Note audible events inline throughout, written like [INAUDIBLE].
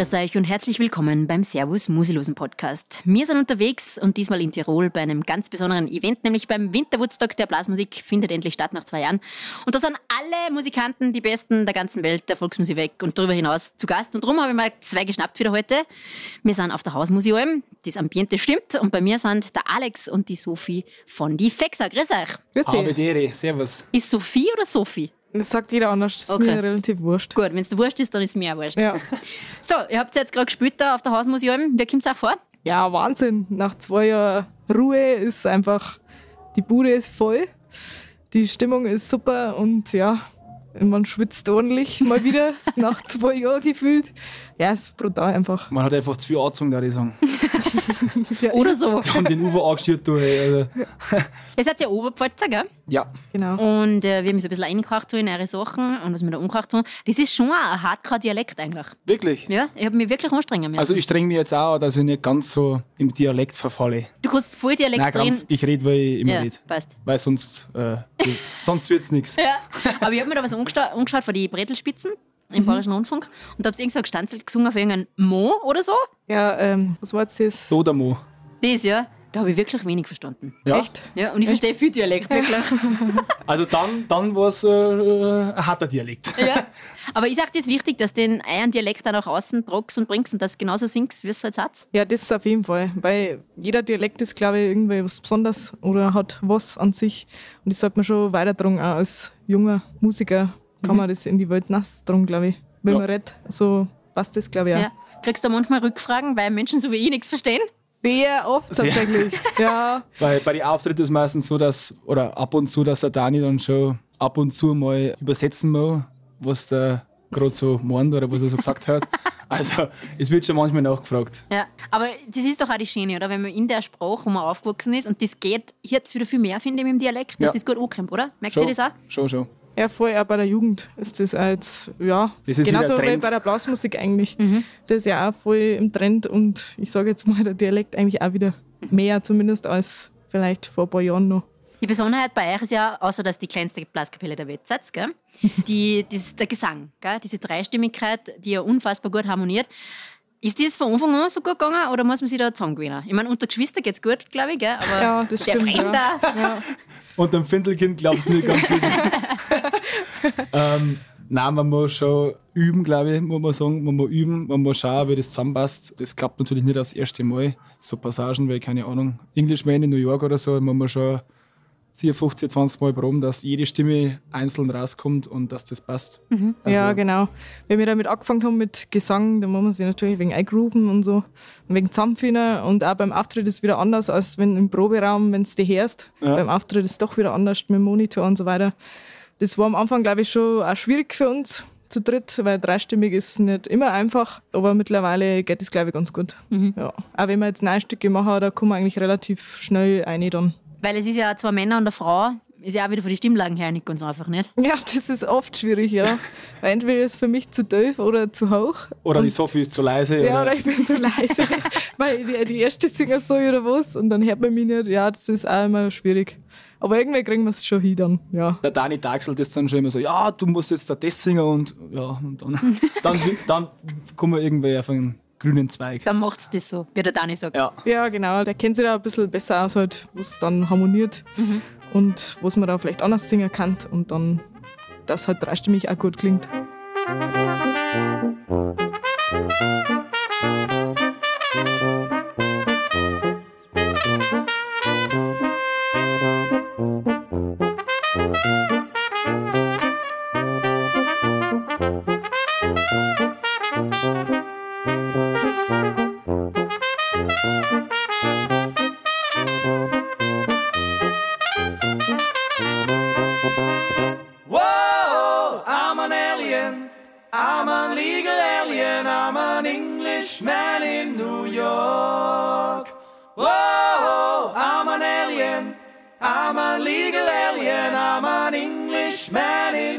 Grüß euch und herzlich willkommen beim Servus Musilosen Podcast. Wir sind unterwegs und diesmal in Tirol bei einem ganz besonderen Event, nämlich beim Winterwoodstock der Blasmusik, findet endlich statt nach zwei Jahren. Und da sind alle Musikanten, die Besten der ganzen Welt der Volksmusik weg und darüber hinaus zu Gast. Und darum habe ich mal zwei geschnappt wieder heute. Wir sind auf der Hausmuseum, das Ambiente stimmt und bei mir sind der Alex und die Sophie von die Fexa. Grüß euch. Grüß dich. Servus. Ist Sophie oder Sophie? Das sagt jeder anders, das ist Okay. mir relativ wurscht. Gut, wenn es dir wurscht ist, dann ist es mir auch wurscht. Ja. [LAUGHS] So, ihr habt jetzt gerade gespielt da auf der Hausmuseum. Wie kommt es auch vor? ja, Wahnsinn. Nach zwei Jahren Ruhe ist einfach, die Bude ist voll, die Stimmung ist super und ja, man schwitzt ordentlich mal wieder, [LAUGHS] nach zwei Jahren gefühlt. Ja, es ist brutal einfach. Man hat einfach zu viel angezogen, da ich sagen. [LAUGHS] Ja, Oder so. Die haben den Ufer angeschürt, du. Hey, also. [LAUGHS] Ihr seid ja Oberpfalzer, gell? Ja, Genau. Und äh, wir haben uns ein bisschen eingekauft in eure Sachen und was wir da umgekauft haben. Das ist schon ein Hardcore-Dialekt eigentlich. wirklich. Ja, ich habe mich wirklich anstrengen müssen. Also ich streng mich jetzt auch, an, dass ich nicht ganz so im Dialekt verfalle. du kannst voll Dialekt Nein. Kampf, ich rede, weil ich immer Ja, rede. passt. Weil sonst, äh, sonst wird's nichts. [LAUGHS] Ja. Aber ich habe mir da was angesta- angeschaut von die Bretelspitzen Mhm. im Bayerischen Rundfunk und da habt ihr irgend so ein Gestanzel gesungen auf irgendeinen Mo oder so. Ja, ähm, was war jetzt das? Oder Mo. Das, ja. Da habe ich wirklich wenig verstanden. Ja. Echt? Ja, und ich verstehe viel Dialekt, wirklich. [LAUGHS] Also dann, dann war es äh, ein harter Dialekt. ja. [LAUGHS] Aber ich sage, das ist wichtig, dass du den euren Dialekt dann nach außen tragst und bringst und das genauso singst, wie es halt sagt. Ja, das ist auf jeden Fall, weil jeder Dialekt ist, glaube ich, irgendwie was Besonderes oder hat was an sich. Und das sollte man schon weitertragen, auch als junger Musiker kann man das in die Welt nass tragen, glaube ich. Wenn Ja. man redet, so passt das, glaube ich, auch. Ja. Kriegst du manchmal Rückfragen, weil Menschen so wie ich nichts verstehen? Sehr oft Sehr. tatsächlich. [LAUGHS] ja. Weil bei den Auftritten ist es meistens so, dass, oder ab und zu, dass der Dani dann schon ab und zu mal übersetzen muss, was der gerade so meint oder was er so gesagt hat. [LAUGHS] Also es wird schon manchmal nachgefragt. Ja. Aber das ist doch auch die Schöne, oder? Wenn man in der Sprache, wo man aufgewachsen ist, und das geht jetzt wieder viel mehr, finde ich, mit dem Dialekt, dass Ja. das gut ankommt, oder? Merkt Schon, ihr das auch? schon, schon. Ja, voll auch bei der Jugend ist das jetzt, ja, Das ist genauso wie bei der Blasmusik eigentlich. Mhm. Das ist ja auch voll im Trend und ich sage jetzt mal, der Dialekt eigentlich auch wieder mehr zumindest als vielleicht vor ein paar Jahren noch. Die Besonderheit bei euch ist ja, außer dass die kleinste Blaskapelle der Welt seid, gell? [LAUGHS] Die, das, der Gesang, gell? diese Dreistimmigkeit, die ja unfassbar gut harmoniert. Ist das von Anfang an so gut gegangen oder muss man sich da zusammengewöhnen? Ich meine, unter Geschwistern geht's gut, glaube ich, gell? aber Ja, das der stimmt, Fremde, Ja. Und dem Findelkind glaubt es nicht ganz sicher. [LAUGHS] ähm, nein, man muss schon üben, glaube ich, muss man sagen. Man muss üben, man muss schauen, wie das zusammenpasst. Das klappt natürlich nicht aufs erste Mal. So Passagen wie, keine Ahnung, Englishman in New York oder so, man muss schon 10, 15, 20 Mal proben, dass jede Stimme einzeln rauskommt und dass das passt. Also, ja, genau. Wenn wir damit angefangen haben mit Gesang, dann muss man sich natürlich wegen eingrooven und so, und wegen zusammenfinden. Und auch beim Auftritt ist wieder anders, als wenn im Proberaum, wenn es dir hörst. Ja. Beim Auftritt ist es doch wieder anders mit dem Monitor und so weiter. Das war am Anfang, glaube ich, schon auch schwierig für uns zu dritt, weil dreistimmig ist nicht immer einfach, aber mittlerweile geht es, glaube ich, ganz gut. Ja. Auch wenn wir jetzt neue Stücke machen, da kommen wir eigentlich relativ schnell rein dann. Weil es ist ja zwei Männer und eine Frau, ist ja auch wieder von den Stimmlagen her nicht ganz einfach, nicht? Ja, das ist oft schwierig, ja. Weil entweder ist es für mich zu tief oder zu hoch. Oder die Und- Sophie ist zu leise. Ja, oder oder ich bin zu leise. [LAUGHS] Weil die, die erste singt so oder was und dann hört man mich nicht. Ja, das ist auch immer schwierig. Aber irgendwie kriegen wir es schon hin dann, ja. der Dani taxelt das dann schon immer so, ja, du musst jetzt da das singen und ja, und dann, [LAUGHS] dann, dann kommen wir irgendwie auf einen grünen Zweig. Dann macht's das so, wie der Dani sagt. Ja. Ja, genau. Der kennt sich da ein bisschen besser aus, halt, was dann harmoniert und was man da vielleicht anders singen kann und dann, das halt dreistimmig auch gut klingt. Whoa, I'm a legal alien. I'm an Englishman in New York. Whoa, I'm an alien. I'm a legal alien. I'm an Englishman in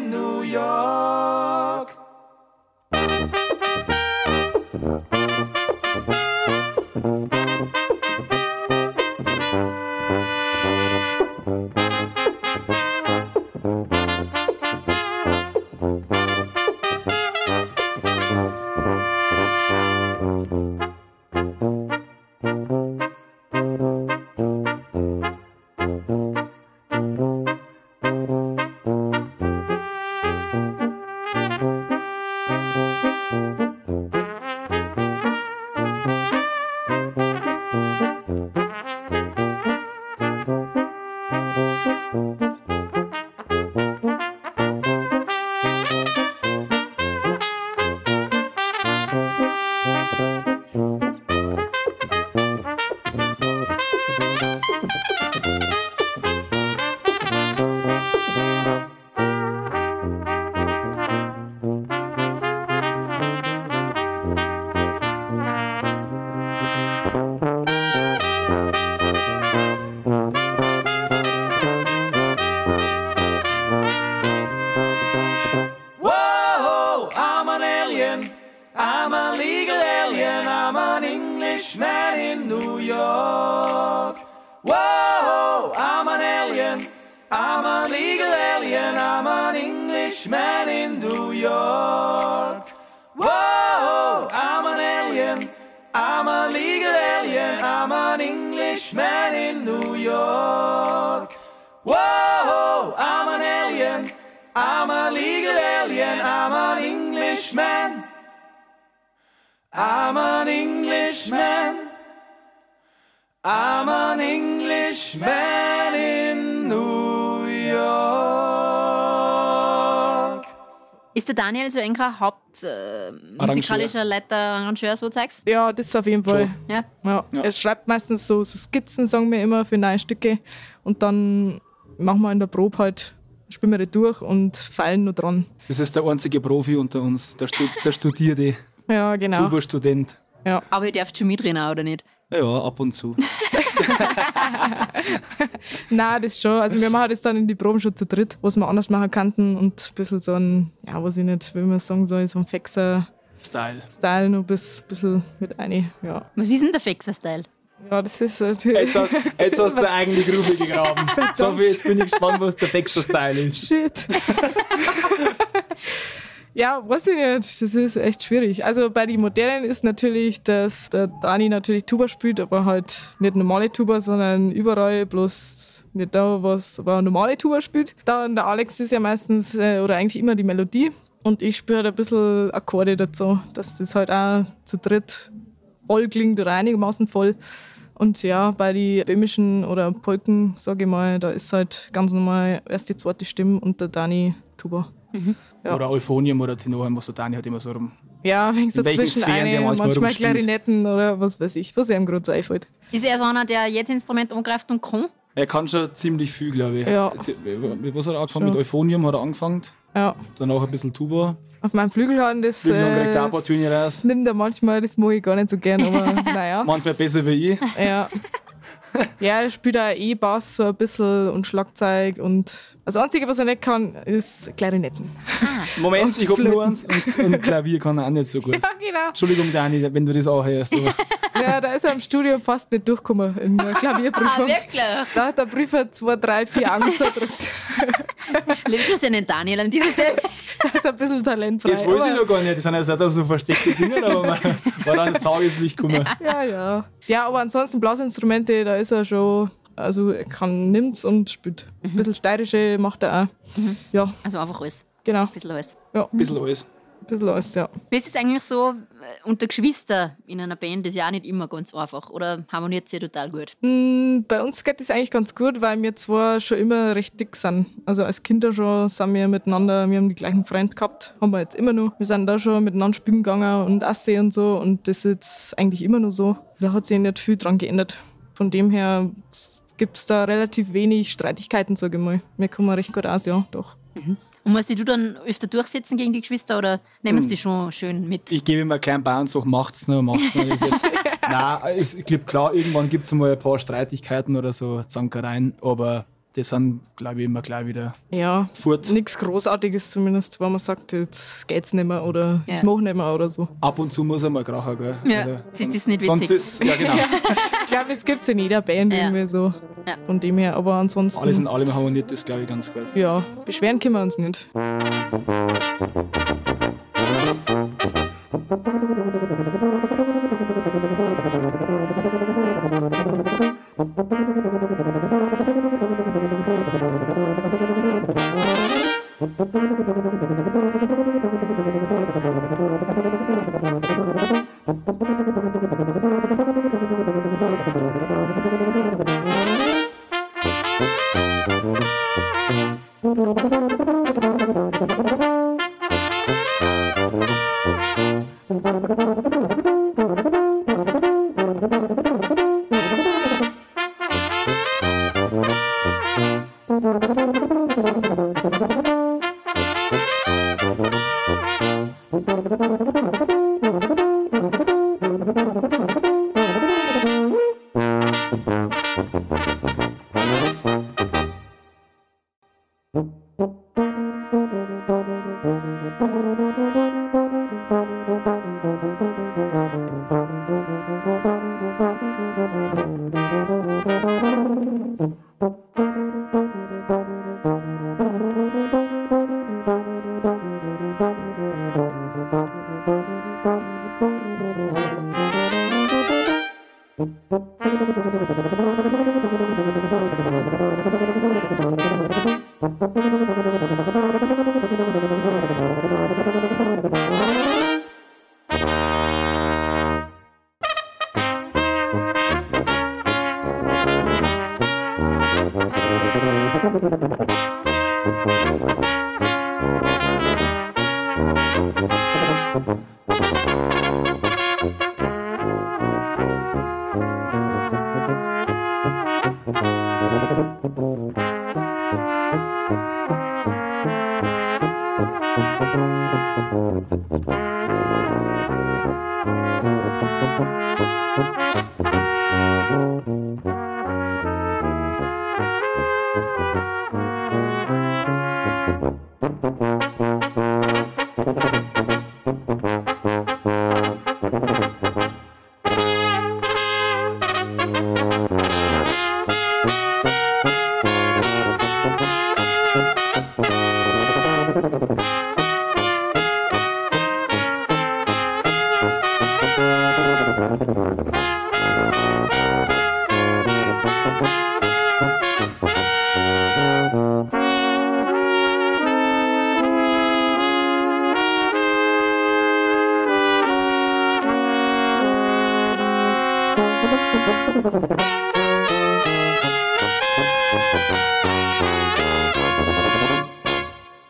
Ist der Daniel so ein Haupt äh, Leiter, Arrangeur, so zeigst? Ja, das auf jeden Fall. Ja. Ja. Ja. Er schreibt meistens so, so Skizzen, sagen wir immer, für neue Stücke. Und dann machen wir in der Probe halt, spielen wir die durch und feilen nur dran. Das ist der einzige Profi unter uns, der, Stu der studierte Ja, genau. Tuba-Student. Ja. Aber ihr dürft schon mitreden, auch, oder nicht? Ja, ab und zu. [LAUGHS] [LAUGHS] Nein, das schon. Also wir machen das dann in die Proben schon zu dritt, was wir anders machen könnten und ein bisschen so ein, ja, weiß ich nicht, wie man sagen soll, so ein Fexer-Style Style. noch bis bisschen mit ein. Ja. Was ist denn der Fexer-Style? ja, das ist natürlich. Jetzt hast, jetzt hast du eine eigene Grube gegraben. [LAUGHS] So jetzt bin ich gespannt, was der Fexer-Style ist. Shit. [LAUGHS] ja, weiß ich nicht. Das ist echt schwierig. Also bei den Modernen ist natürlich, dass der Dani natürlich Tuba spielt, aber halt nicht normale Tuba, sondern überall bloß nicht da, was aber normale Tuba spielt. Dann der Alex ist ja meistens äh, oder eigentlich immer die Melodie. Und ich spiele halt ein bisschen Akkorde dazu, dass das halt auch zu dritt voll klingt oder einigermaßen voll. Und ja, bei den böhmischen oder Polken, sage ich mal, da ist halt ganz normal erst die zweite Stimme und der Dani Tuba. Ja. Oder Euphonium oder Tenorem, was der Dani halt immer so rum. Ja, wegen so zwischen eine, manchmal manchmal. Klarinetten oder was weiß ich, was ihm gerade so einfällt. Ist er so einer, der jedes Instrument angreift und kann? Er kann schon ziemlich viel, glaube ich. Ja. Mit was hat er angefangen? Schon. Mit Euphonium hat er angefangen. Ja, Danach ein bisschen Tuba. auf meinem Flügelhorn, das auch ein äh, paar Töne raus. nimmt er manchmal, das mag ich gar nicht so gern, aber [LAUGHS] naja. Manchmal besser wie ich. Ja. [LAUGHS] [LAUGHS] Ja, er spielt auch E-Bass so ein bisschen und Schlagzeug und das Einzige, was er nicht kann, ist Klarinetten. Moment, Und ich hab Flöten. nur eins und, und Klavier kann er auch nicht so [LAUGHS] gut. Ja, genau. Entschuldigung, Dani, wenn du das auch hörst. [LAUGHS] Ja, da ist er im Studium fast nicht durchgekommen in der Ah, Klavierprüfung. wirklich? da hat der Prüfer zwei, drei, vier Augen zerdrückt. Liebe Grüße an den Daniel an dieser Stelle. [LAUGHS] Da ist ein bisschen talentfrei. das weiß ich noch gar nicht. Das sind ja auch so versteckte Dinge, aber man war dann das Tageslicht gekommen. [LAUGHS] Ja, ja. Ja, aber ansonsten Blasinstrumente, da ist er schon, also er kann nimmt's und spielt. Ein bisschen steirische macht er auch. Ja, Also einfach alles. genau. Ein bisschen alles. Ja, Ein bisschen alles. Bisschen alles, ja. Wie ist es eigentlich so äh, unter Geschwister in einer Band? Das ist ja auch nicht immer ganz einfach. Oder harmoniert ihr total gut? Mm, Bei uns geht das eigentlich ganz gut, weil wir zwar schon immer recht dick sind. Also als Kinder schon sind wir miteinander, wir haben die gleichen Freunde gehabt, haben wir jetzt immer noch. Wir sind da schon miteinander spielen gegangen und Asse und so und das ist jetzt eigentlich immer noch so. Da hat sich nicht viel dran geändert. Von dem her gibt es da relativ wenig Streitigkeiten, sage ich mal. Wir kommen recht gut aus, ja, doch. Und musst du dann öfter durchsetzen gegen die Geschwister oder nehmen sie die schon schön mit? Ich gebe ihm einen kleinen Bauern, sage, macht's noch, macht's wird- [LAUGHS] Nein, es- ich glaube, klar, irgendwann gibt es mal ein paar Streitigkeiten oder so, Zankereien, aber die sind, glaube ich, immer gleich wieder ja, fort. Nichts Großartiges zumindest, wenn man sagt, jetzt geht's nicht mehr oder ja. ich mache nicht mehr oder so. Ab und zu muss er mal krachen, gell? Ja, also, sonst ist nicht witzig. Ist, ja, genau. [LAUGHS] ich glaube, es gibt es in jeder Band ja. irgendwie so. Ja. Von dem her, aber ansonsten. Alles in allem harmoniert das, glaube ich, ganz gut. Ja, beschweren können wir uns nicht. Musik どこどこどこどこ?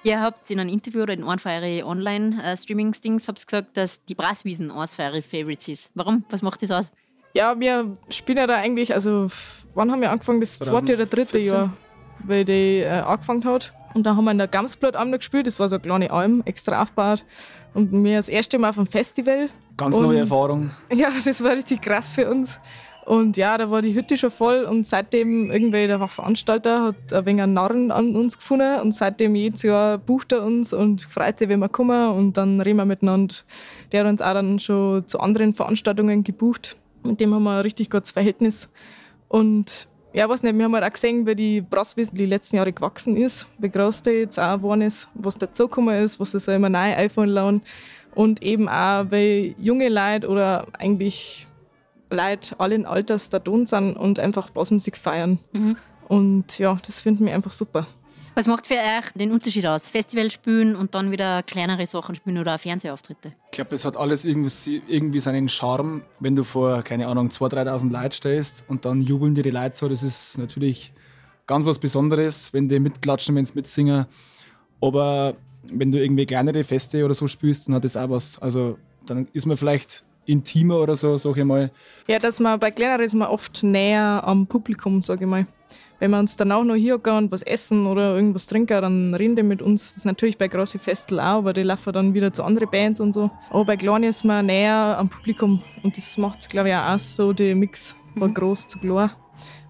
Ihr habt in einem Interview oder in einem von euren Online-Streaming-Stings gesagt, dass die Brasswiesen eines von euren Favorites ist. Warum? Was macht das aus? Ja, wir spielen ja da eigentlich, also wann haben wir angefangen? Das zweite oder dritte 2014? Jahr, weil die äh, angefangen hat. Und dann haben wir in der Gamsblatt am gespielt, das war so eine kleine Alm, extra aufgebaut. Und wir das erste Mal auf dem Festival. Ganz Und- neue Erfahrung. [LAUGHS] Ja, das war richtig krass für uns. Und ja, da war die Hütte schon voll und seitdem irgendwie der Veranstalter hat ein wenig einen Narren an uns gefunden und seitdem jedes Jahr bucht er uns und freut sich, wenn wir kommen und dann reden wir miteinander. Der hat uns auch dann schon zu anderen Veranstaltungen gebucht. Mit dem haben wir ein richtig gutes Verhältnis. Und ja, weiß nicht, wir haben halt auch gesehen, wie die Brasswiesen die letzten Jahre gewachsen ist, wie groß die jetzt auch geworden ist, was dazugekommen ist, was es immer neu einfallen lassen. Und eben auch, weil junge Leute oder eigentlich Leute allen Alters da drin sind und einfach Blasmusik feiern. Und ja, das finden wir einfach super. Was macht für euch den Unterschied aus? Festival spielen und dann wieder kleinere Sachen spielen oder Fernsehauftritte? Ich glaube, es hat alles irgendwie, irgendwie seinen Charme, wenn du vor, keine Ahnung, 2.000, 3.000 Leuten stehst und dann jubeln dir die Leute so. Das ist natürlich ganz was Besonderes, wenn die mitklatschen, wenn sie mitsingen. Aber wenn du irgendwie kleinere Feste oder so spielst, dann hat das auch was. Also dann ist man vielleicht intimer oder so, sag ich mal. Ja, dass man bei kleineren ist man oft näher am Publikum, sage ich mal. Wenn wir uns dann auch noch hier gehen und was essen oder irgendwas trinken, dann reden die mit uns. Das ist natürlich bei großen Festeln auch, aber die laufen dann wieder zu anderen Bands und so. Aber bei kleinen ist man näher am Publikum und das macht, glaube ich, auch so den Mix von groß zu klein.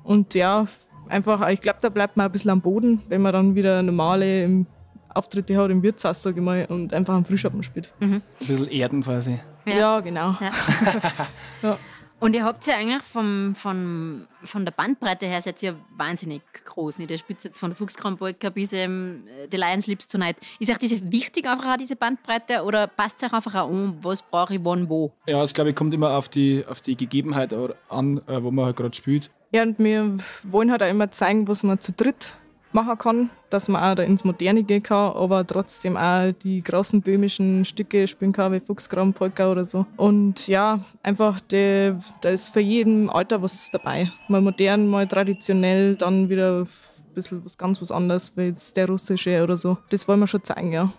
Und ja, einfach, ich glaube, da bleibt man ein bisschen am Boden, wenn man dann wieder normale im Auftritte hat im Wirtshaus, sage ich mal, und einfach am Frühschoppen spielt. Ein bisschen Erden quasi. Ja. Ja, genau. [LAUGHS] Und ihr habt ja eigentlich vom, vom, von der Bandbreite her seid ihr wahnsinnig groß. Nicht? Ihr spielt jetzt von der Fuchskrambolka bis ähm, The Lions Lips Tonight. Ist euch diese wichtig einfach auch diese Bandbreite oder passt euch einfach auch an, was brauche ich wann wo? Ja, es glaube ich kommt immer auf die, auf die Gegebenheit an, äh, wo man halt gerade spielt. Ja, und wir wollen halt auch immer zeigen, was man zu dritt machen kann, dass man auch da ins Moderne gehen kann, aber trotzdem auch die großen böhmischen Stücke spielen kann, wie Fuchsgram, Polka oder so. Und ja, einfach, die, da ist für jeden Alter was dabei. Mal modern, mal traditionell, dann wieder ein bisschen was ganz was anderes, wie jetzt der russische oder so. Das wollen wir schon zeigen, ja.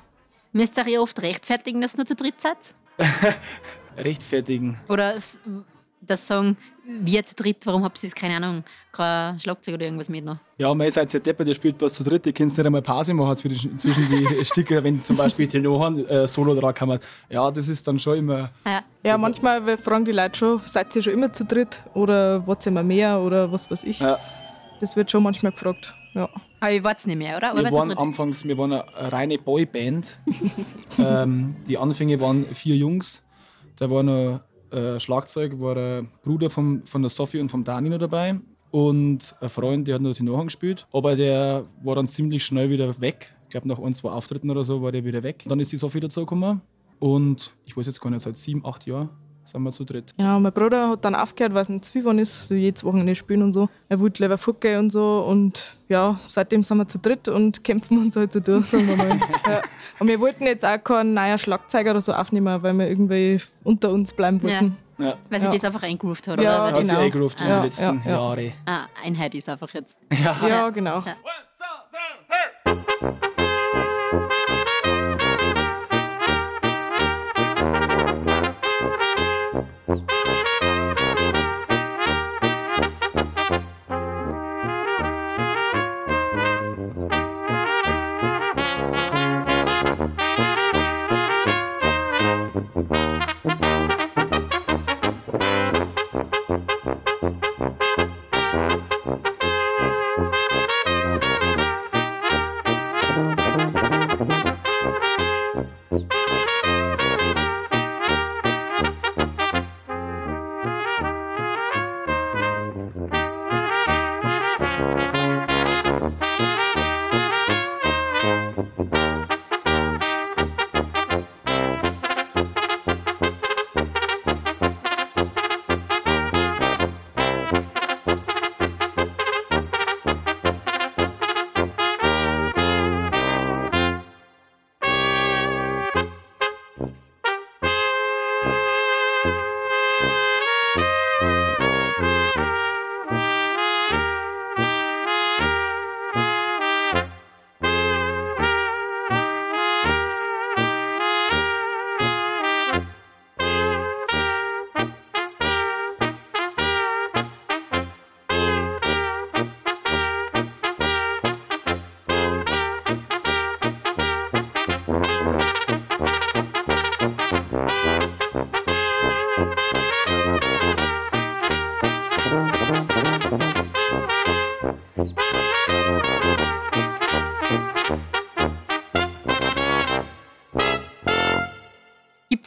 Müsst ihr euch oft rechtfertigen, dass ihr nur zu dritt seid? [LAUGHS] Rechtfertigen. Oder das sagen, wir zu dritt, warum habt ihr jetzt, keine Ahnung, kein Schlagzeug oder irgendwas mit noch? Ja, man ist halt sehr deppert, der spielt was zu dritt, die kannst nicht einmal Pause machen zwischen, zwischen die [LAUGHS] Stücke, wenn zum Beispiel Tenoren äh, Solo dran kann. Ja, das ist dann schon immer. Ja. Ja, manchmal fragen die Leute schon, seid ihr schon immer zu dritt oder wollt ihr immer mehr oder was weiß ich. Ja, Das wird schon manchmal gefragt, ja. Aber ihr wart nicht mehr, oder? oder wir ihr waren anfangs, wir waren eine reine Boyband. [LAUGHS] ähm, die Anfänge waren vier Jungs. Da war noch äh, Schlagzeug, war der Bruder vom, von der Sophie und vom Dani noch dabei. Und ein Freund, der hat noch Nachhang gespielt. Aber der war dann ziemlich schnell wieder weg. Ich glaube, nach ein, zwei Auftritten oder so war der wieder weg. Dann ist die Sophie dazugekommen. Und ich weiß jetzt gar nicht, seit sieben, acht Jahren sind wir zu dritt. Genau, mein Bruder hat dann aufgehört, weil es nicht zu viel geworden ist, so jedes Wochenende spielen und so. Er wollte lieber fortgehen und so und ja, seitdem sind wir zu dritt und [LAUGHS] kämpfen uns halt so durch, sagen wir mal. [LAUGHS] ja. Und wir wollten jetzt auch keinen neuen Schlagzeuger oder so aufnehmen, weil wir irgendwie unter uns bleiben wollten. Ja. Weil sie Ja. das einfach eingroovt hat, Ja, oder? Das genau. sich eingerufen in Ja, den letzten ja, ja. Jahren. ah, Einheit ist einfach jetzt. Ja, genau. Gibt es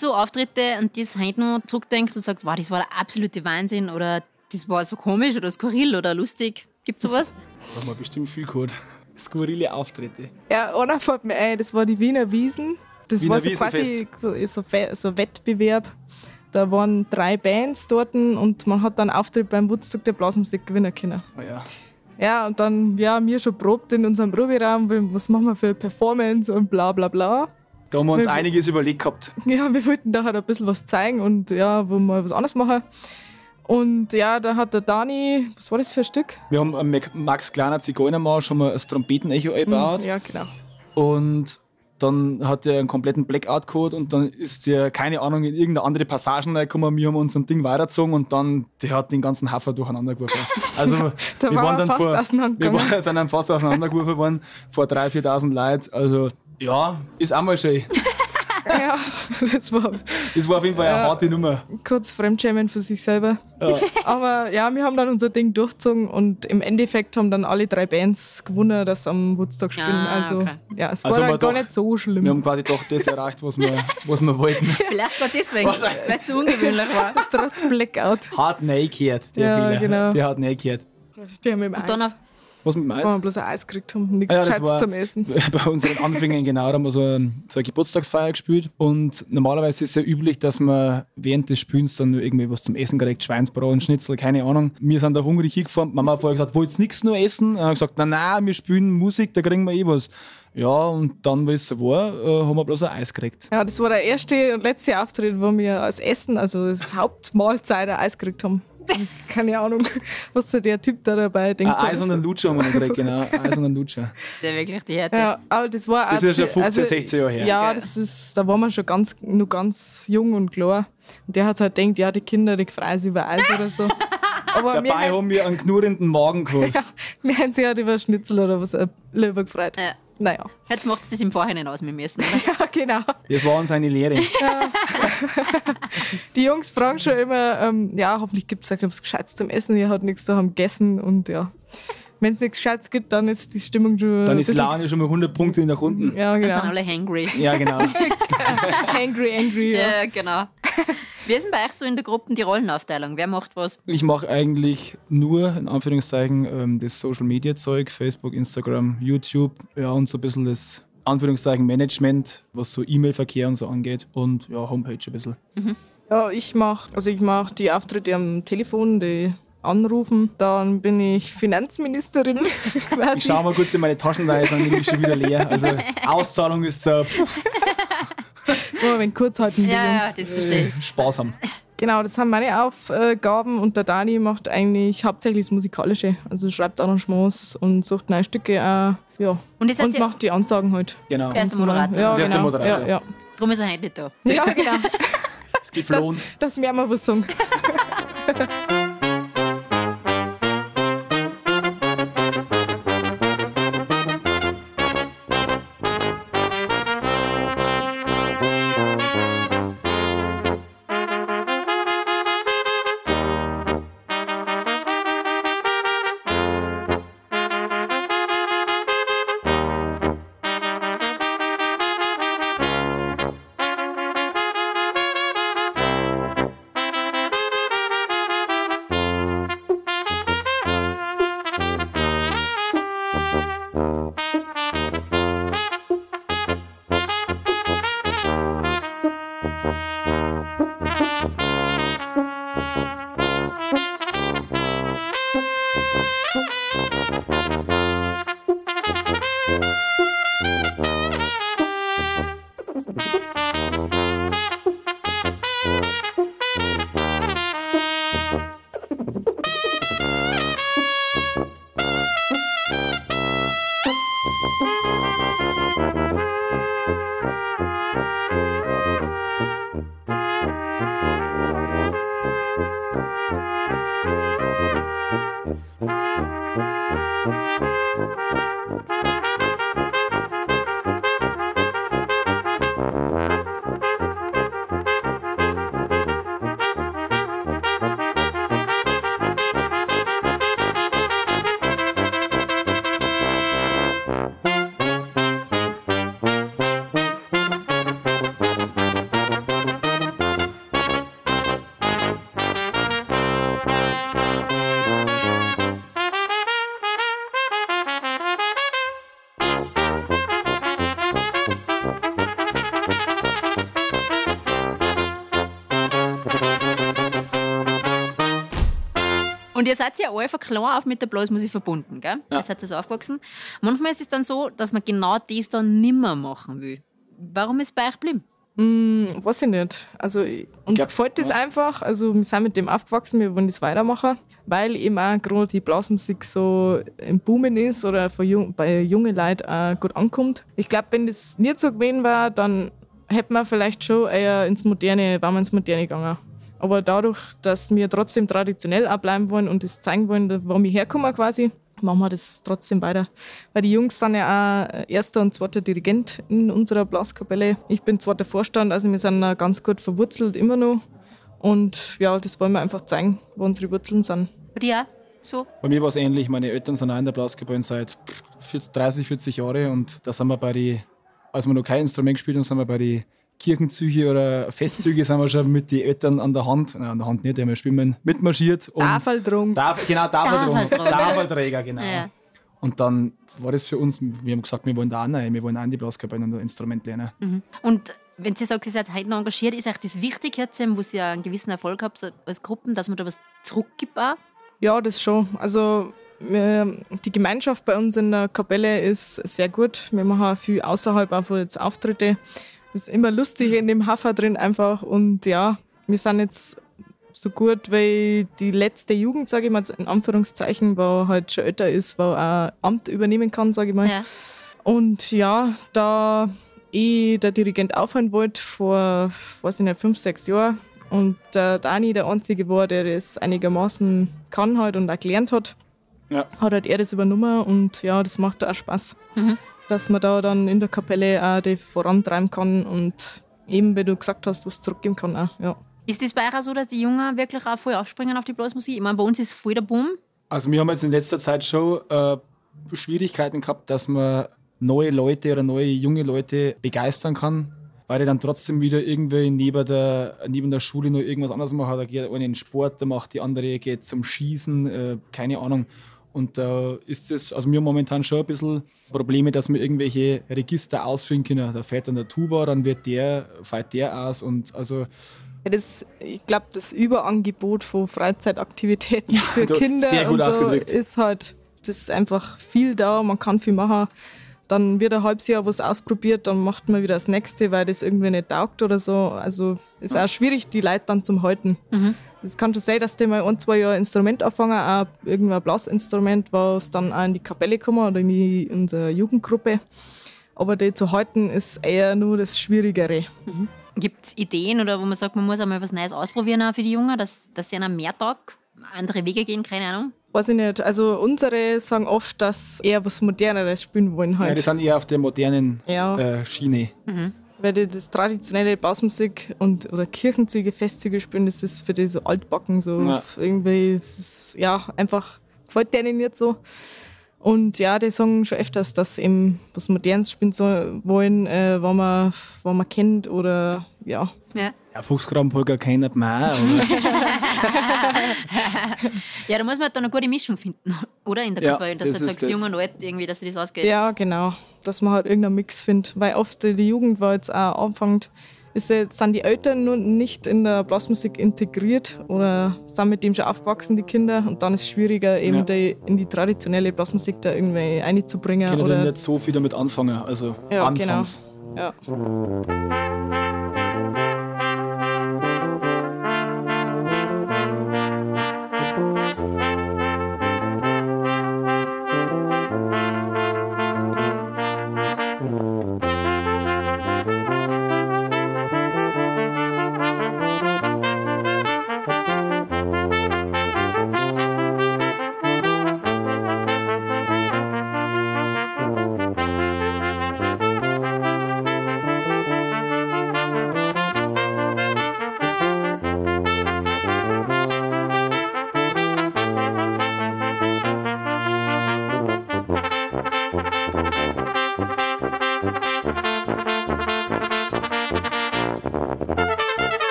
so Auftritte, an die es heute noch zurückdenkt und sagst, wow, das war der absolute Wahnsinn oder das war so komisch oder skurril oder lustig? Gibt es sowas? Da [LAUGHS] haben wir bestimmt viel gehört. Skurrile Auftritte. Ja, einer fällt mir ein, das war die Wiener Wiesen. Das Wiener war so quasi so, so ein Wettbewerb. Da waren drei Bands dort und man hat dann Auftritt beim Woodstock der Blasmusik gewinnen können. Oh ja. Ja, und dann, ja, wir schon probt in unserem Proberaum, was machen wir für eine Performance und bla bla bla. Da haben wir uns Wir- einiges überlegt gehabt. [LAUGHS] Ja, wir wollten da halt ein bisschen was zeigen und ja, wo wir was anderes machen. Und ja, da hat der Dani, was war das für ein Stück? Wir haben am Mac- Max Kleiner Zigeunermann schon mal das Trompetenecho eingebaut. Ja, genau. Und dann hat er einen kompletten Blackout gehabt und dann ist der, keine Ahnung, in irgendeine andere Passagen reingekommen. Wir haben unser Ding weitergezogen und dann, der hat den ganzen Hafer durcheinander geworfen. [LAUGHS] Also, Da waren wir fast vor, wir waren, [LAUGHS] sind dann fast auseinandergeworfen worden vor 3.000, 4.000 Leuten. Also, ja, ist auch mal schön. [LAUGHS] Ja, das war Das war auf jeden Fall eine Ja. harte Nummer. kurz Fremdschämen für sich selber. Aber ja, wir haben dann unser Ding durchgezogen und im Endeffekt haben dann alle drei Bands gewonnen, das am Woodstock spielen. Ah, also okay. ja, es Also war gar doch- nicht so schlimm. Wir haben quasi doch das erreicht, was wir, was wir wollten. [LAUGHS] Vielleicht gerade deswegen, weil es so ungewöhnlich war. [LAUGHS] Trotz Blackout. Hart naked, der Ja, Fehler. genau. Der hat naked. Die haben im Eis. Dann auf, Was mit dem Weil Eis? wir bloß ein Eis gekriegt haben, nichts Ah ja, Gescheites zum Essen. [LAUGHS] Bei unseren Anfängen genau, da haben wir so, ein, so eine Geburtstagsfeier gespielt und normalerweise ist es ja üblich, dass man während des Spielens dann nur irgendwie was zum Essen kriegt, Schweinsbraten, Schnitzel, keine Ahnung. Wir sind da hungrig hingefahren, Mama hat vorher gesagt, wollt ihr nichts nur essen? Und hat gesagt, nein, nein, wir spielen Musik, da kriegen wir eh was. Ja, und dann, wie es so war, äh, haben wir bloß ein Eis gekriegt. Ja, das war der erste und letzte Auftritt, wo wir als Essen, also als Hauptmahlzeit ein Eis gekriegt haben. [LAUGHS] Keine Ahnung, was da der Typ da dabei denkt. Ein Eis und ein Lutscher haben wir gekriegt, genau. Eis und ein Lutscher. der wirklich die Härte. Ja, aber das war Das ist ja schon zu- 15, 16 Jahre her. Ja, das ist, da waren wir schon ganz, nur ganz jung und klar. Und der hat halt gedacht, ja, die Kinder, die freuen sich über Eis oder so. [LAUGHS] Aber wir, Dabei haben, haben wir einen knurrenden Magen gehabt. [LAUGHS] ja, wir haben sich halt über Schnitzel oder was äh, lieber gefreut. Ja. Naja, Jetzt macht es das im Vorhinein aus mit dem Essen, oder? [LAUGHS] ja, genau. Das war uns eine Lehre. Die Jungs fragen schon immer, ähm, ja, hoffentlich gibt es was Gescheites zum Essen. Ihr habt nichts zu haben gegessen und ja. Wenn es nichts Gescheites gibt, dann ist die Stimmung schon. Dann ist Laune schon mal 100 Punkte nach unten. Ja, Dann genau. sind alle hangry. Ja, genau. [LAUGHS] Angry, angry. Ja. Ja, genau. Wie ist denn bei euch so in der Gruppe die Rollenaufteilung? Wer macht was? Ich mache eigentlich nur, in Anführungszeichen, ähm, das Social Media Zeug, Facebook, Instagram, YouTube, ja, und so ein bisschen das Anführungszeichen Management, was so E-Mail-Verkehr und so angeht und ja, Homepage ein bisschen. Ja, ich mache also ich mach die Auftritte am Telefon, die anrufen. Dann bin ich Finanzministerin [LAUGHS] quasi. Ich schaue mal kurz in meine Taschen bin ich schon wieder leer. Also [LAUGHS] Auszahlung ist so Nur wenn kurz halten die Ja, ja, Jungs. das verstehe ich. sparsam. Genau, das sind meine Aufgaben und der Dani macht eigentlich hauptsächlich das Musikalische. Also schreibt Arrangements und sucht neue Stücke auch. Ja. Und Und ja- macht die Ansagen halt. Genau. Er ist der Moderator. Ja, Der ist der genau. Moderator. Ja, ja. Drum ist er heute nicht da. ja genau. Es [LAUGHS] Das, geflohen. das mehr mal was sagen. [LAUGHS] Und ihr seid ja alle von klein auf mit der Blasmusik verbunden, gell? Ihr seid so aufgewachsen. Manchmal ist es dann so, dass man genau das dann nimmer machen will. Warum ist es bei euch geblieben? Weiß ich nicht. Also ich- uns glaub, gefällt das einfach. Also wir sind mit dem aufgewachsen, wir wollen das weitermachen, weil eben auch gerade die Blasmusik so im Boomen ist oder jung, bei jungen Leuten auch gut ankommt. Ich glaube, wenn das nicht so gewesen war, dann hätten wir vielleicht schon eher ins Moderne, waren wir ins Moderne gegangen. Aber dadurch, dass wir trotzdem traditionell auch bleiben wollen und das zeigen wollen, wo wir herkommen quasi, machen wir das trotzdem weiter. Weil die Jungs sind ja auch erster und zweiter Dirigent in unserer Blaskapelle. Ich bin zweiter Vorstand, also wir sind ganz gut verwurzelt immer noch. Und ja, das wollen wir einfach zeigen, wo unsere Wurzeln sind. Bei dir? So? Bei mir war es ähnlich. Meine Eltern sind auch in der Blaskapelle seit 40, 30, 40 Jahren und da sind wir bei die, als wir noch kein Instrument gespielt haben, sind wir bei die Kirchenzüge oder Festzüge sind wir schon mit den Eltern an der Hand, nein, an der Hand nicht, die haben wir spielen mitmarschiert. Und Tafeldrung. Darf, genau, Tafelträger. Tafelträger. Genau. Ja. Und dann war das für uns, wir haben gesagt, wir wollen da auch rein, wir wollen auch in die Blaskapelle und ein Instrument lernen. Und wenn Sie sagen, Sie seid heute noch engagiert, ist euch das wichtig jetzt, wo Sie ja einen gewissen Erfolg habt so als Gruppen, dass man da was zurückgibt auch? Ja, das schon. Also die Gemeinschaft bei uns in der Kapelle ist sehr gut. Wir machen auch viel außerhalb auch von jetzt Auftritte. Das ist immer lustig in dem Hafer drin einfach. Und ja, wir sind jetzt so gut, weil die letzte Jugend, sage ich mal, in Anführungszeichen, wo halt schon älter ist, wo auch Amt übernehmen kann, sage ich mal. Ja. Und ja, da ich der Dirigent aufhören wollte vor, weiß ich nicht, fünf, sechs Jahren und der Dani der Einzige war, der das einigermaßen kann halt und auch gelernt hat, Ja. hat halt er das übernommen und ja, das macht auch Spaß, dass man da dann in der Kapelle auch die vorantreiben kann und eben, wie du gesagt hast, was zurückgeben kann auch, ja. Ist das bei euch auch so, dass die Jungen wirklich auch voll aufspringen auf die Blasmusik? Ich meine, bei uns ist voll der Boom. Also wir haben jetzt in letzter Zeit schon äh, Schwierigkeiten gehabt, dass man neue Leute oder neue junge Leute begeistern kann, weil die dann trotzdem wieder irgendwie neben der, neben der Schule noch irgendwas anderes machen. Da geht einer in den Sport, da macht die andere geht zum Schießen, äh, keine Ahnung. Und da ist es, also haben momentan schon ein bisschen Probleme, dass wir irgendwelche Register ausfüllen können. Da fährt dann der Tuba, dann wird der, fällt der aus und also Ja, das, ich glaube, das Überangebot von Freizeitaktivitäten für du- Kinder sehr gut und so ist halt, das ist einfach viel da, man kann viel machen. Dann wird ein halbes Jahr was ausprobiert, dann macht man wieder das nächste, weil das irgendwie nicht taugt oder so. Also ist auch schwierig, die Leute dann zum Halten. Es kann schon sein, dass die mal ein, zwei Jahre Instrument anfangen, auch irgendein Blasinstrument, was dann auch in die Kapelle kommen oder in die, unsere Jugendgruppe. Aber die zu halten ist eher nur das Schwierigere. Gibt es Ideen oder wo man sagt, man muss einmal was Neues ausprobieren auch für die Jungen, dass, dass sie an einem Mehrtag andere Wege gehen, keine Ahnung? Weiß ich nicht. Also unsere sagen oft, dass sie eher was Moderneres spielen wollen Ja, halt. die sind eher auf der modernen Ja. äh, Schiene. Weil die das traditionelle Blasmusik und oder Kirchenzüge, Festzüge spielen, das ist für die so altbacken, so Ja. irgendwie, ist, ja, einfach gefällt denen nicht so. Und ja, die sagen schon öfters, dass sie eben was Modernes spielen so, wollen, äh, was, man, was man kennt oder ja. Ja. Ja, Fuchsgrabenpolka kennt man auch. Ja, da muss man halt dann eine gute Mischung finden, oder? In der Ja, Kapelle, dass das du sagst, das. jung und alt, irgendwie, dass das ausgeht. Ja, genau. Dass man halt irgendeinen Mix findet. Weil oft die Jugend, war jetzt auch anfängt, ist jetzt, sind die Eltern nur nicht in der Blasmusik integriert oder sind mit dem schon aufgewachsen, die Kinder. Und dann ist es schwieriger, eben Ja. die, in die traditionelle Blasmusik da irgendwie einzubringen. Können Oder, dann nicht so viel damit anfangen. Also Ja, anfangs. ja.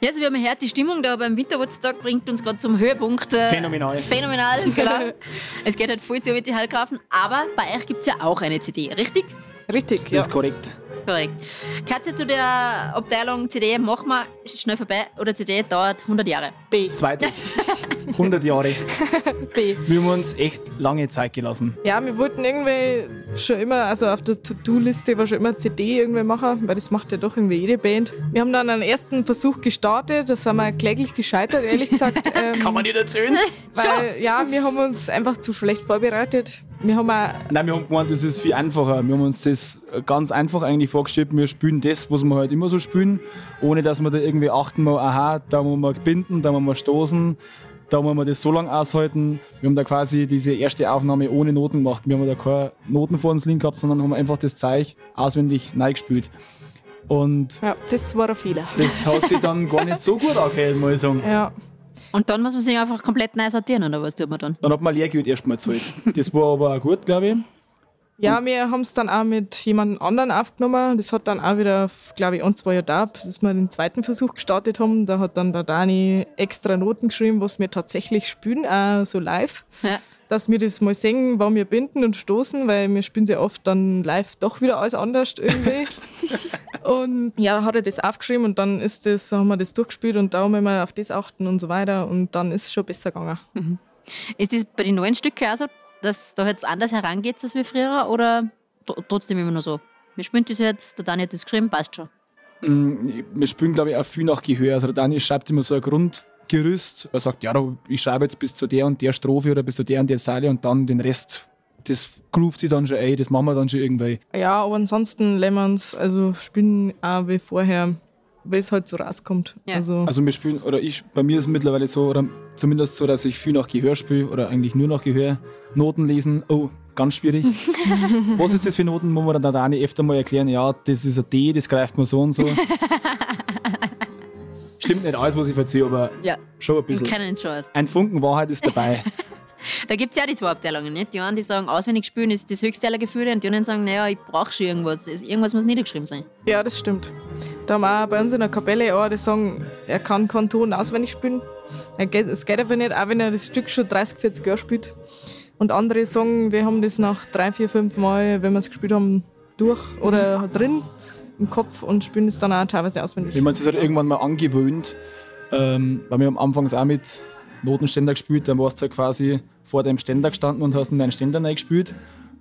Ja, also wir haben gehört, die Stimmung da beim Winterwurztag bringt uns gerade zum Höhepunkt. Äh, Phänomenal. Phänomenal, [LAUGHS] genau. es geht halt voll zu mit die Hallgrafen, aber bei euch gibt es ja auch eine CD, richtig? Richtig, Das ja. ist korrekt. Korrekt. Katze zu der Abteilung CD, machen wir, ist schnell vorbei, oder CD dauert 100 Jahre. B. Zweites. [LAUGHS] 100 Jahre. B. Wir haben uns echt lange Zeit gelassen. Ja, wir wollten irgendwie schon immer, also auf der To-Do-Liste war schon immer CD irgendwie machen, weil das macht ja doch irgendwie jede Band. Wir haben dann einen ersten Versuch gestartet, da sind wir kläglich gescheitert, ehrlich gesagt. Ähm, [LAUGHS] Kann man nicht erzählen? weil, ja, wir haben uns einfach zu schlecht vorbereitet. Wir haben auch, Nein, wir haben gemeint, das ist viel einfacher. Wir haben uns das ganz einfach eigentlich vorgestellt. Wir spielen das, was wir halt immer so spielen, ohne dass wir da irgendwie achten, mal, aha, da muss man binden, da muss man stoßen, da muss man das so lange aushalten. Wir haben da quasi diese erste Aufnahme ohne Noten gemacht. Wir haben da keine Noten vor uns liegen gehabt, sondern haben einfach das Zeug auswendig neu gespielt. Und Ja, das war ein Fehler. das hat sich dann gar nicht so gut angehört, muss ich sagen. Ja. Und dann muss man sich einfach komplett neu sortieren, oder was tut man dann? Dann hat man Lehrgeld erstmal gezahlt. Das war aber auch gut, glaube ich. Ja, wir haben es dann auch mit jemand anderen aufgenommen. Das hat dann auch wieder, glaube ich, ein, zwei Jahre gedauert, bis wir den zweiten Versuch gestartet haben. Da hat dann der Dani extra Noten geschrieben, was wir tatsächlich spielen, auch so live. Ja. Dass wir das mal singen, wann wir binden und stoßen, weil wir spielen sehr oft dann live doch wieder alles anders irgendwie. [LAUGHS] und ja, da hat er das aufgeschrieben und dann ist das, haben wir das durchgespielt und da müssen wir auf das achten und so weiter und dann ist es schon besser gegangen. Ist das bei den neuen Stücken auch so, dass da jetzt anders herangeht als wie früher oder tr- trotzdem immer nur so? Wir spielen das jetzt, der Dani hat das geschrieben, passt schon. Wir spielen, glaube ich, auch viel nach Gehör. Also der Daniel schreibt immer so ein Grundgerüst. Er sagt, ja, ich schreibe jetzt bis zu der und der Strophe oder bis zu der und der Zeile und dann den Rest, das groovt sich dann schon ein, das machen wir dann schon irgendwie. Ja, aber ansonsten Lemons, also spielen auch wie vorher, wie es halt so rauskommt. Ja. Also, Also wir spielen, oder ich, bei mir ist es mittlerweile so, oder zumindest so, dass ich viel nach Gehör spiele oder eigentlich nur nach Gehör. Noten lesen, oh, ganz schwierig. [LAUGHS] Was ist das für Noten? Muss man dann der Dani öfter mal erklären, ja, das ist ein D, das greift man so und so. [LAUGHS] Stimmt nicht alles, was ich erzähle, aber Ja, schon ein ich bisschen. schon aus. Ein Funken Wahrheit ist dabei. [LAUGHS] Da gibt es ja auch die zwei Abteilungen, nicht? Die einen, die sagen, auswendig spielen ist das höchste aller Gefühle und die anderen sagen, naja, ich brauche schon irgendwas. Irgendwas muss niedergeschrieben sein. ja, das stimmt. Da haben wir auch bei uns in der Kapelle auch, die sagen, er kann keinen Ton auswendig spielen. Geht, es geht aber nicht, auch wenn er das Stück schon 30, 40 Jahre spielt. Und andere sagen, wir haben das nach drei, vier, fünf Mal, wenn wir es gespielt haben, durch oder drin im Kopf und spielen es dann auch teilweise auswendig. Wenn man sich halt irgendwann mal angewöhnt, ähm, weil wir am Anfangs auch mit Notenständer gespielt, dann warst du halt quasi vor deinem Ständer gestanden und hast in deinen Ständer reingespielt.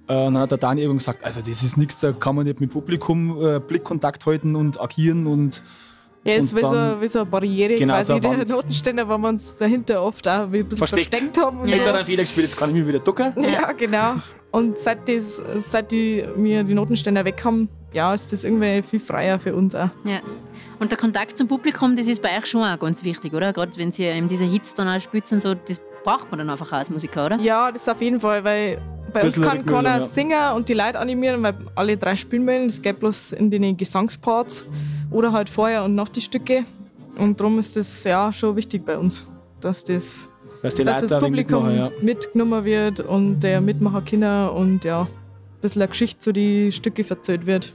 Äh, dann hat der Dani irgendwann gesagt, also das ist nichts, da kann man nicht mit Publikum äh, Blickkontakt halten und agieren und Ja, ist Und wie so, dann- wie so eine Barriere Genau, quasi, so der. Notenständer, weil wir uns dahinter oft auch ein bisschen Versteckt. versteckt, haben. Und Ja. jetzt hat er einen Fehler gespielt, jetzt kann ich mich wieder ducken. Ja, genau. Und seit, das, seit die, wir die Notenständer weg haben, ja, ist das irgendwie viel freier für uns auch. Ja. Und der Kontakt zum Publikum, das ist bei euch schon auch ganz wichtig, oder? Gerade wenn sie eben diese Hits dann auch spielt und so, das braucht man dann einfach auch als Musiker, oder? Ja, das auf jeden Fall, weil bei uns kann keiner ja. singen und die Leute animieren, weil alle drei spielen wollen. Das geht bloß in den Gesangsparts oder halt vorher und nach die Stücke. Und darum ist das ja schon wichtig bei uns, dass das, Dass das Publikum mitmachen, ja. mitgenommen wird und der Mitmacher Kinder und ja, bisschen eine Geschichte zu die Stücke verzählt wird.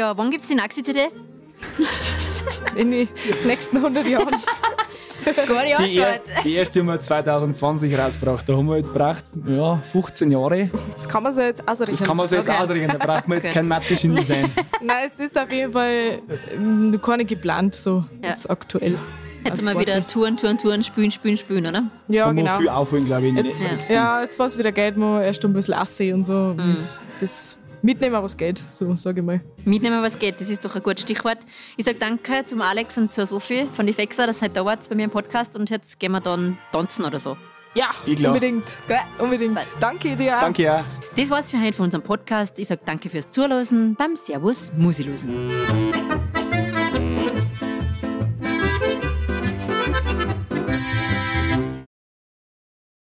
Ja, wann gibt es die Naxi-CD? [LAUGHS] In den nächsten 100 Jahren. [LAUGHS] Gute Die, er, die erste haben wir 2020 rausgebracht. Da haben wir jetzt gebraucht, ja, 15 Jahre. Das kann man sich jetzt ausrechnen. Das kann man sich jetzt Okay. ausrechnen. Da braucht man jetzt Okay. kein Mathe-Genie [LAUGHS] sein. Nein, es ist auf jeden Fall ähm, noch keine geplant, so Ja. jetzt aktuell. Jetzt mal wieder. Touren, Touren, Touren, spülen, spülen, spülen, oder? Ja, muss genau. viel aufholen, glaube ich. Jetzt, nächsten- ja, jetzt was wieder geht, man erst ein bisschen aussehen und so. Und das mitnehmen, was geht, so sage ich mal. Mitnehmen, was geht, das ist doch ein gutes Stichwort. Ich sage danke zum Alex und zur Sophie von die Fexa, dass ihr heute da wart bei mir im Podcast und jetzt gehen wir dann tanzen oder so. Ja, unbedingt. Gell? Unbedingt. Danke dir auch. Danke, ja. Das war's für heute von unserem Podcast. Ich sage danke fürs Zuhören beim Servus Musilosen.